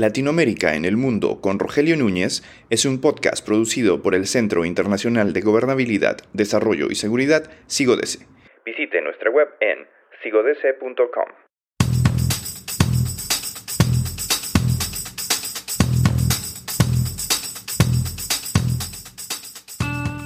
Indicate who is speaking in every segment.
Speaker 1: Latinoamérica en el Mundo con Rogelio Núñez es un podcast producido por el Centro Internacional de Gobernabilidad, Desarrollo y Seguridad, SIGODESE. Visite nuestra web en sigodese.com.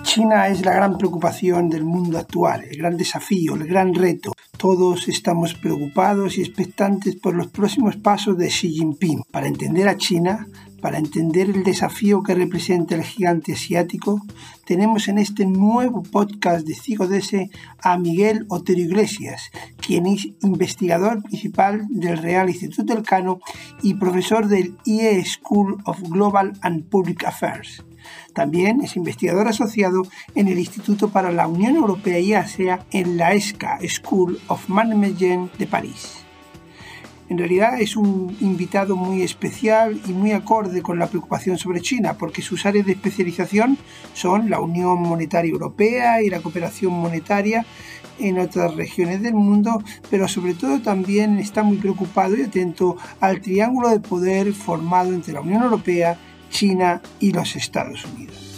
Speaker 2: China es la gran preocupación del mundo actual, el gran desafío, el gran reto. Todos estamos preocupados y expectantes por los próximos pasos de Xi Jinping. Para entender a China, para entender el desafío que representa el gigante asiático, tenemos en este nuevo podcast de CIGODESE a Miguel Otero Iglesias, quien es investigador principal del Real Instituto Elcano y profesor del IE School of Global and Public Affairs. También es investigador asociado en el Instituto para la Unión Europea y Asia en la ESCA School of Management de París. En realidad es un invitado muy especial y muy acorde con la preocupación sobre China, porque sus áreas de especialización son la Unión Monetaria Europea y la cooperación monetaria en otras regiones del mundo, pero sobre todo también está muy preocupado y atento al triángulo de poder formado entre la Unión Europea, China y los Estados Unidos.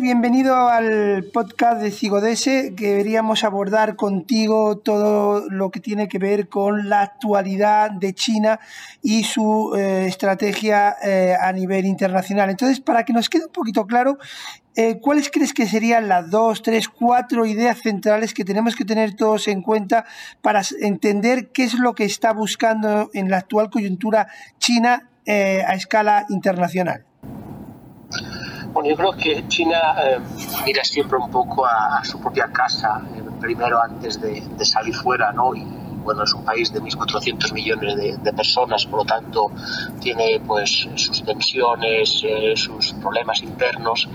Speaker 2: Bienvenido al podcast de Cigodese. Queríamos abordar contigo todo lo que tiene que ver con la actualidad de China y su eh, estrategia eh, a nivel internacional. Entonces, para que nos quede un poquito claro, eh, ¿cuáles crees que serían las dos, tres, cuatro ideas centrales que tenemos que tener todos en cuenta para entender qué es lo que está buscando en la actual coyuntura China a escala internacional?
Speaker 3: Bueno, yo creo que China eh, mira siempre un poco a, su propia casa, eh, primero antes de, salir fuera, ¿no? Y bueno, es un país de 1.400 millones de, personas, por lo tanto tiene pues sus tensiones, eh, sus problemas internos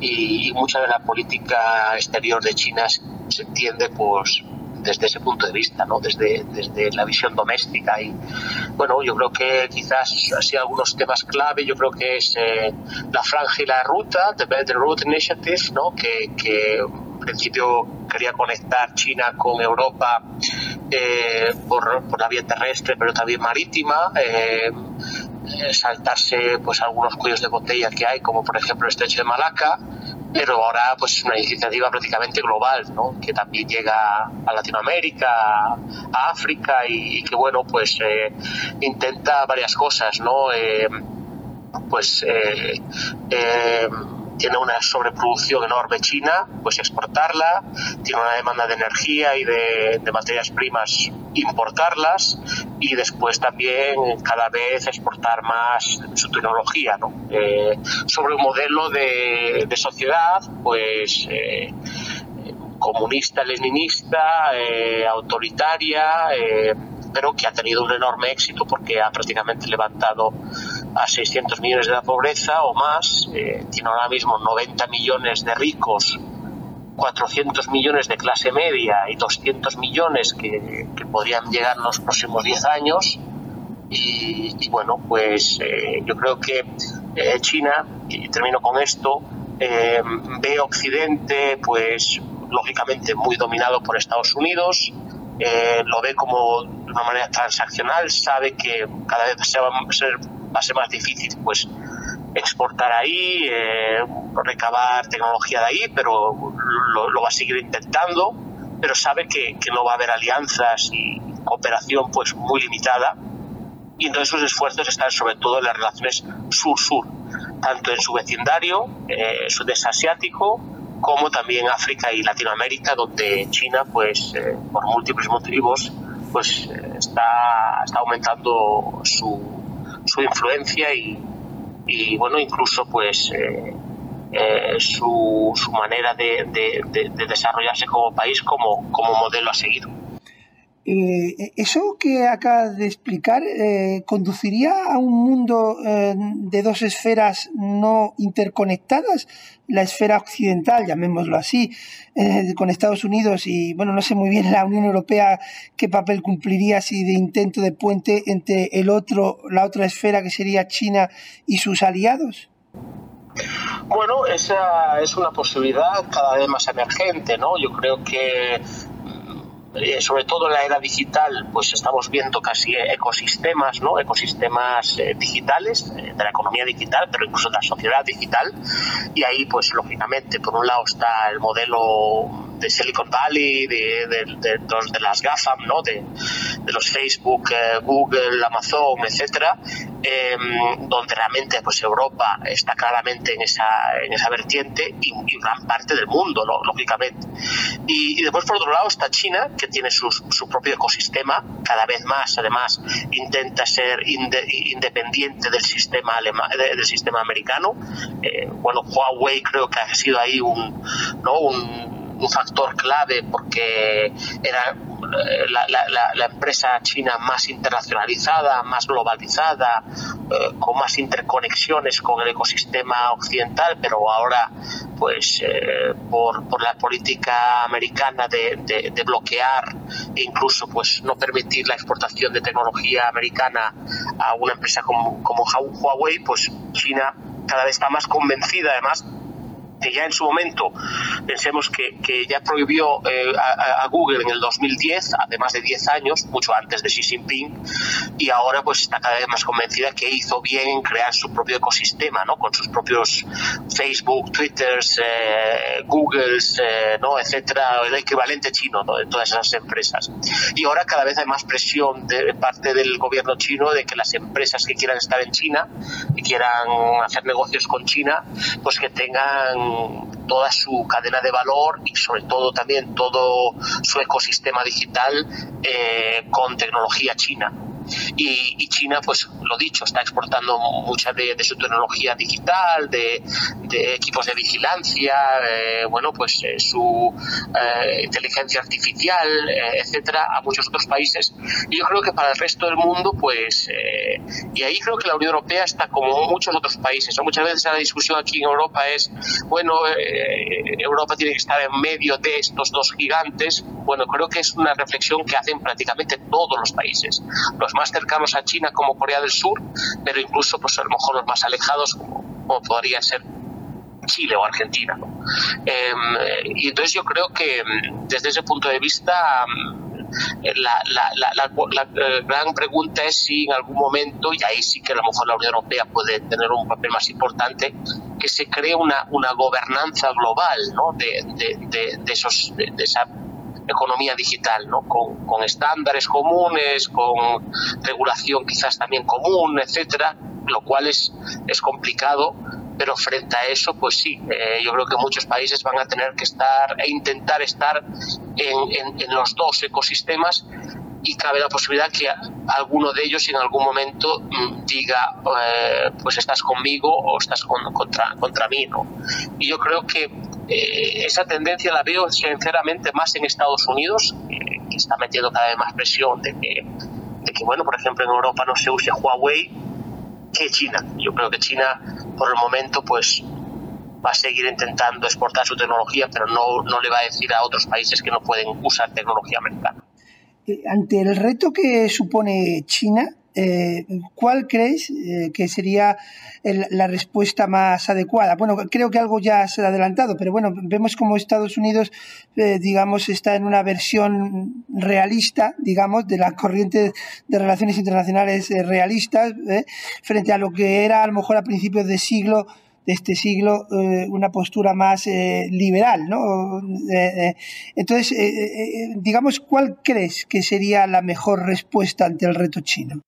Speaker 3: y, y, mucha de la política exterior de China se entiende pues desde ese punto de vista, ¿no? desde, desde la visión doméstica. Y bueno, yo creo que quizás así algunos temas clave, yo creo que es eh, la franja y la ruta, The Better Route Initiative, ¿no? que, que en principio quería conectar China con Europa eh, por, por, la vía terrestre, pero también marítima. Eh, saltarse pues algunos cuellos de botella que hay, como por ejemplo el estrecho de Malaca, pero ahora pues es una iniciativa prácticamente global, ¿no? que también llega a Latinoamérica, a África y, que bueno pues eh, intenta varias cosas, ¿no? Eh, pues eh, tiene una sobreproducción enorme China, pues exportarla, tiene una demanda de energía y de, materias primas, importarlas y después también cada vez exportar más su tecnología, ¿no? Eh, sobre un modelo de, sociedad, pues eh, comunista, leninista, eh, autoritaria, pero que ha tenido un enorme éxito porque ha prácticamente levantado a 600 millones de la pobreza o más, eh, tiene ahora mismo 90 millones de ricos, 400 millones de clase media y 200 millones que, podrían llegar en los próximos 10 años. Y, bueno, pues eh, yo creo que eh, China, y termino con esto, ve Occidente, pues lógicamente muy dominado por Estados Unidos, lo ve como de una manera transaccional, sabe que cada vez se va a ser va a ser más difícil pues exportar ahí, eh, recabar tecnología de ahí, pero lo, va a seguir intentando, pero sabe que, no va a haber alianzas y cooperación pues muy limitada. Y entonces sus esfuerzos están sobre todo en las relaciones sur-sur, tanto en su vecindario, eh, sudeste asiático, como también África y Latinoamérica, donde China, pues eh, por múltiples motivos, pues eh, está, está aumentando su, su influencia y, bueno, incluso pues eh, eh, su, su, manera de, desarrollarse como país como, como modelo a seguir.
Speaker 2: Eh, eso que acabas de explicar eh, conduciría a un mundo eh, de dos esferas no interconectadas, la esfera occidental, llamémoslo así, con Estados Unidos y, bueno, no sé muy bien la Unión Europea qué papel cumpliría así de intento de puente entre el otro, la otra esfera que sería China y sus aliados.
Speaker 3: Bueno, esa es una posibilidad cada vez más emergente, ¿no? Yo creo que eh, sobre todo en la era digital, pues estamos viendo casi ecosistemas, ¿no? Ecosistemas eh, digitales, eh, de la economía digital, pero incluso de la sociedad digital. Y ahí, pues lógicamente, por un lado está el modelo de Silicon Valley, de, de, las GAFAM, ¿no? de, los Facebook, Google, Amazon, etcétera, em, donde realmente pues Europa está claramente en esa, en esa vertiente y, gran parte del mundo, lógicamente. Y, y, después, por otro lado, está China, que tiene su, su propio ecosistema, cada vez más, además, intenta ser independiente del sistema, del sistema americano. Eh, bueno, Huawei creo que ha sido ahí un, ¿no? un un factor clave porque era eh, la, empresa china más internacionalizada, más globalizada, eh, con más interconexiones con el ecosistema occidental, pero ahora, pues, eh, por, por, la política americana de, de, bloquear e incluso, pues, no permitir la exportación de tecnología americana a una empresa como, como Huawei, pues China cada vez está más convencida, además, que ya en su momento pensemos que, que ya prohibió eh, a, Google en el 2010, además de 10 años, mucho antes de Xi Jinping, y ahora pues está cada vez más convencida que hizo bien en crear su propio ecosistema, ¿no? Con sus propios Facebook, Twitters, eh, Googles, eh, ¿no? Etcétera, el equivalente chino de todas esas empresas. Y ahora cada vez hay más presión de parte del gobierno chino de que las empresas que quieran estar en China, que quieran hacer negocios con China, pues que tengan toda su cadena de valor y sobre todo también todo su ecosistema digital eh, con tecnología china. Y, China, pues lo dicho, está exportando mucha de, su tecnología digital, de, equipos de vigilancia, eh, bueno, pues eh, su eh, inteligencia artificial, etcétera, a muchos otros países. Y yo creo que para el resto del mundo, pues, y ahí creo que la Unión Europea está como muchos otros países. Muchas veces la discusión aquí en Europa es, bueno, Europa tiene que estar en medio de estos dos gigantes. Bueno, creo que es una reflexión que hacen prácticamente todos los países. Los más cercanos a China como Corea del Sur, pero incluso pues a lo mejor los más alejados como, podría ser Chile o Argentina. Em, y entonces yo creo que mm, desde ese punto de vista mm, la, eh, gran pregunta es si en algún momento, y ahí sí que a lo mejor la Unión Europea puede tener un papel más importante, que se cree una, una gobernanza global ¿no? de, esos, de, esa economía digital, ¿no? con, con estándares comunes, con regulación quizás también común, etcétera, lo cual es, es complicado, pero frente a eso, pues sí, eh, yo creo que muchos países van a tener que estar e intentar estar en, en, los dos ecosistemas y cabe la posibilidad que alguno de ellos en algún momento mm, diga eh, pues estás conmigo o estás contra, contra mí ¿no? y yo creo que esa tendencia la veo sinceramente más en Estados Unidos, que está metiendo cada vez más presión de que, de que, bueno, por ejemplo, en Europa no se use Huawei que China. Yo creo que China, por el momento, pues va a seguir intentando exportar su tecnología, pero no, no le va a decir a otros países que no pueden usar tecnología americana.
Speaker 2: Eh, ante el reto que supone China, eh, ¿cuál crees eh, que sería la respuesta más adecuada? Bueno, creo que algo ya se ha adelantado, pero bueno, vemos como Estados Unidos, eh, digamos, está en una versión realista, digamos, de la corriente de relaciones internacionales realistas, frente a lo que era a lo mejor a principios de siglo este siglo una postura más liberal, ¿no? entonces, digamos, ¿cuál crees que sería la mejor respuesta ante el reto chino?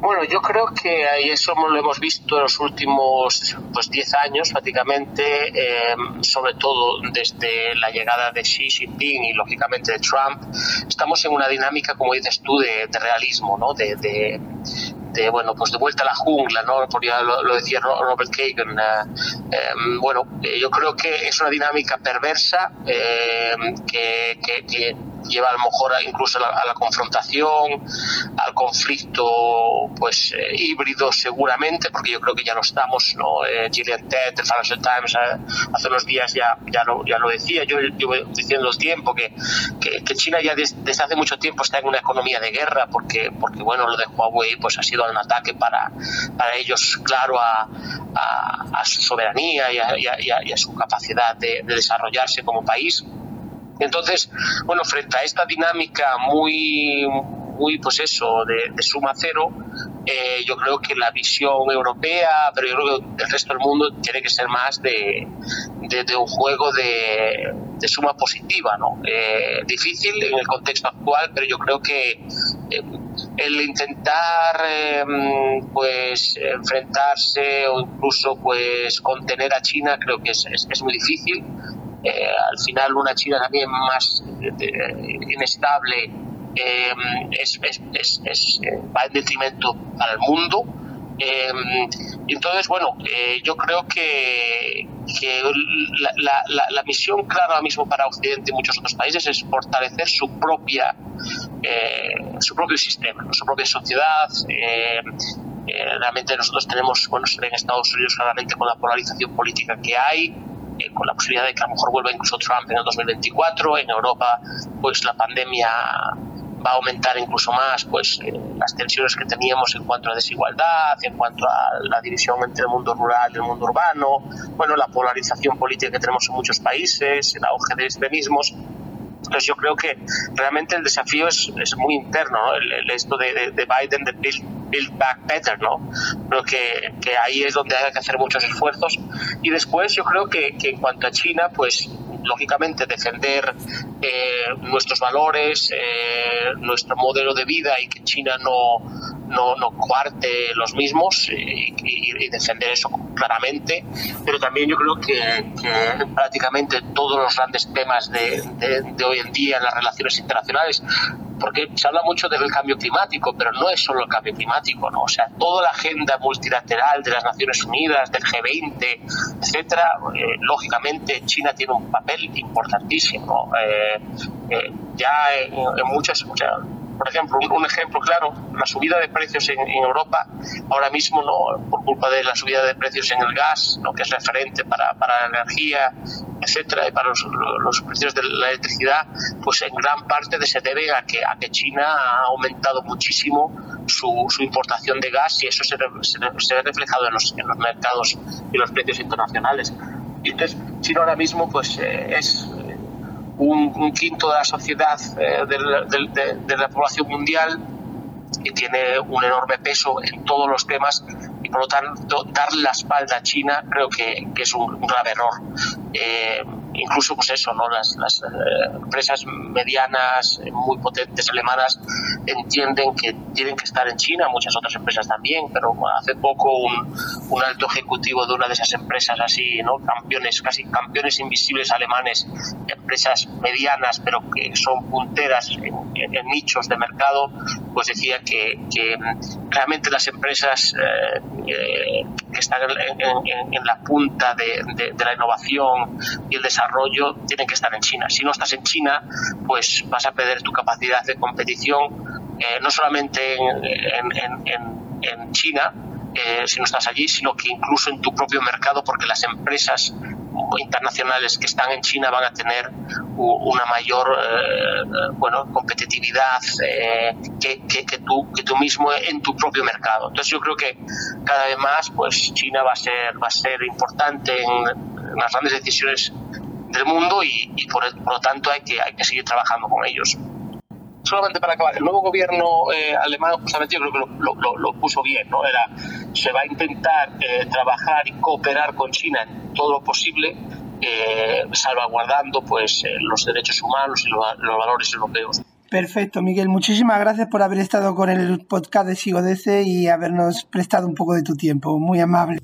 Speaker 3: Bueno, yo creo que eso lo hemos visto en los últimos pues 10 años prácticamente, eh, sobre todo desde la llegada de Xi Jinping y lógicamente de Trump, estamos en una dinámica, como dices tú, de, realismo, ¿no? De, bueno, pues de vuelta a la jungla, ¿no? lo, decía Robert Kagan. Eh, eh, bueno, yo creo que es una dinámica perversa que, que lleva a lo mejor incluso a la, confrontación, al conflicto pues eh, híbrido seguramente, porque yo creo que ya no estamos, ¿no? Eh, Gillian Ted, el Financial Times, eh, hace unos días ya, ya, lo, ya lo decía, yo llevo diciendo el tiempo que, que, China ya desde, hace mucho tiempo está en una economía de guerra, porque, porque bueno, lo de Huawei pues ha sido un ataque para, para ellos, claro, a, a, su soberanía y a, y a, su capacidad de, de desarrollarse como país. Entonces, bueno, frente a esta dinámica muy, muy pues eso, de, suma cero, eh, yo creo que la visión europea, pero yo creo que el resto del mundo tiene que ser más de, un juego de, suma positiva, ¿no? Eh, difícil en el contexto actual, pero yo creo que eh, el intentar pues enfrentarse o incluso pues contener a China creo que es, es muy difícil eh, al final una China también más eh, inestable eh, es, es, es, va en detrimento el mundo. entonces, bueno, yo creo que, que la, la, misión clara ahora mismo para Occidente y muchos otros países es fortalecer su propia su propio sistema, su propia sociedad. realmente nosotros tenemos, bueno, en Estados Unidos claramente con la polarización política que hay, eh, con la posibilidad de que a lo mejor vuelva incluso Trump en el 2024. En Europa, pues la pandemia va a aumentar incluso más pues eh, las tensiones que teníamos en cuanto a desigualdad, en cuanto a la división entre el mundo rural y el mundo urbano, bueno, la polarización política que tenemos en muchos países, el auge de extremismos. Entonces yo creo que realmente el desafío es, es muy interno, el, esto de, de, Biden de build, back better, ¿no? Creo que, que, ahí es donde hay que hacer muchos esfuerzos. Y después yo creo que, que en cuanto a China, pues lógicamente defender eh, nuestros valores, eh, nuestro modelo de vida y que China no, no, no cuarte los mismos y, defender eso claramente, pero también yo creo que, prácticamente todos los grandes temas de, de, hoy en día en las relaciones internacionales porque se habla mucho del cambio climático, pero no es solo el cambio climático, ¿no? O sea, toda la agenda multilateral de las Naciones Unidas, del G20, etcétera, eh, lógicamente China tiene un papel importantísimo. Eh, eh, ya en, muchas por ejemplo, un, ejemplo claro, la subida de precios en, Europa, ahora mismo, ¿no? por culpa de la subida de precios en el gas, ¿no? que es referente para, para la energía, etcétera, y para los, los, precios de la electricidad, pues en gran parte se debe a que, a que China ha aumentado muchísimo su, su importación de gas y eso se, se, ve reflejado en los, en los mercados y los precios internacionales. Y entonces, China ahora mismo pues eh, es un, quinto de la sociedad eh, de, la población mundial y tiene un enorme peso en todos los temas y por lo tanto darle la espalda a China creo que, es un, grave error. Eh, incluso pues eso, ¿no? las, las eh, empresas medianas eh, muy potentes alemanas entienden que tienen que estar en China, muchas otras empresas también, pero hace poco un, alto ejecutivo de una de esas empresas así, ¿no? campeones, casi campeones invisibles alemanes, empresas medianas pero que son punteras en, nichos de mercado, pues decía que, que realmente las empresas eh, que están en, en, la punta de, la innovación y el desarrollo tienen que estar en China. Si no estás en China, pues vas a perder tu capacidad de competición, eh, no solamente en, China, eh, si no estás allí, sino que incluso en tu propio mercado, porque las empresas internacionales que están en China van a tener una mayor eh, bueno competitividad que, que, tú, que tú mismo en tu propio mercado. Entonces yo creo que cada vez más pues China va a ser va a ser importante en las grandes decisiones del mundo y, por, lo tanto hay que, hay que seguir trabajando con ellos. Solamente para acabar, el nuevo gobierno eh, alemán justamente yo creo que lo, lo, puso bien, ¿no? Era, se va a intentar eh, trabajar y cooperar con China en todo lo posible, eh, salvaguardando pues los derechos humanos y los, los valores europeos.
Speaker 2: Perfecto, Miguel. Muchísimas gracias por haber estado con el podcast de Sigodece y habernos prestado un poco de tu tiempo. Muy amable.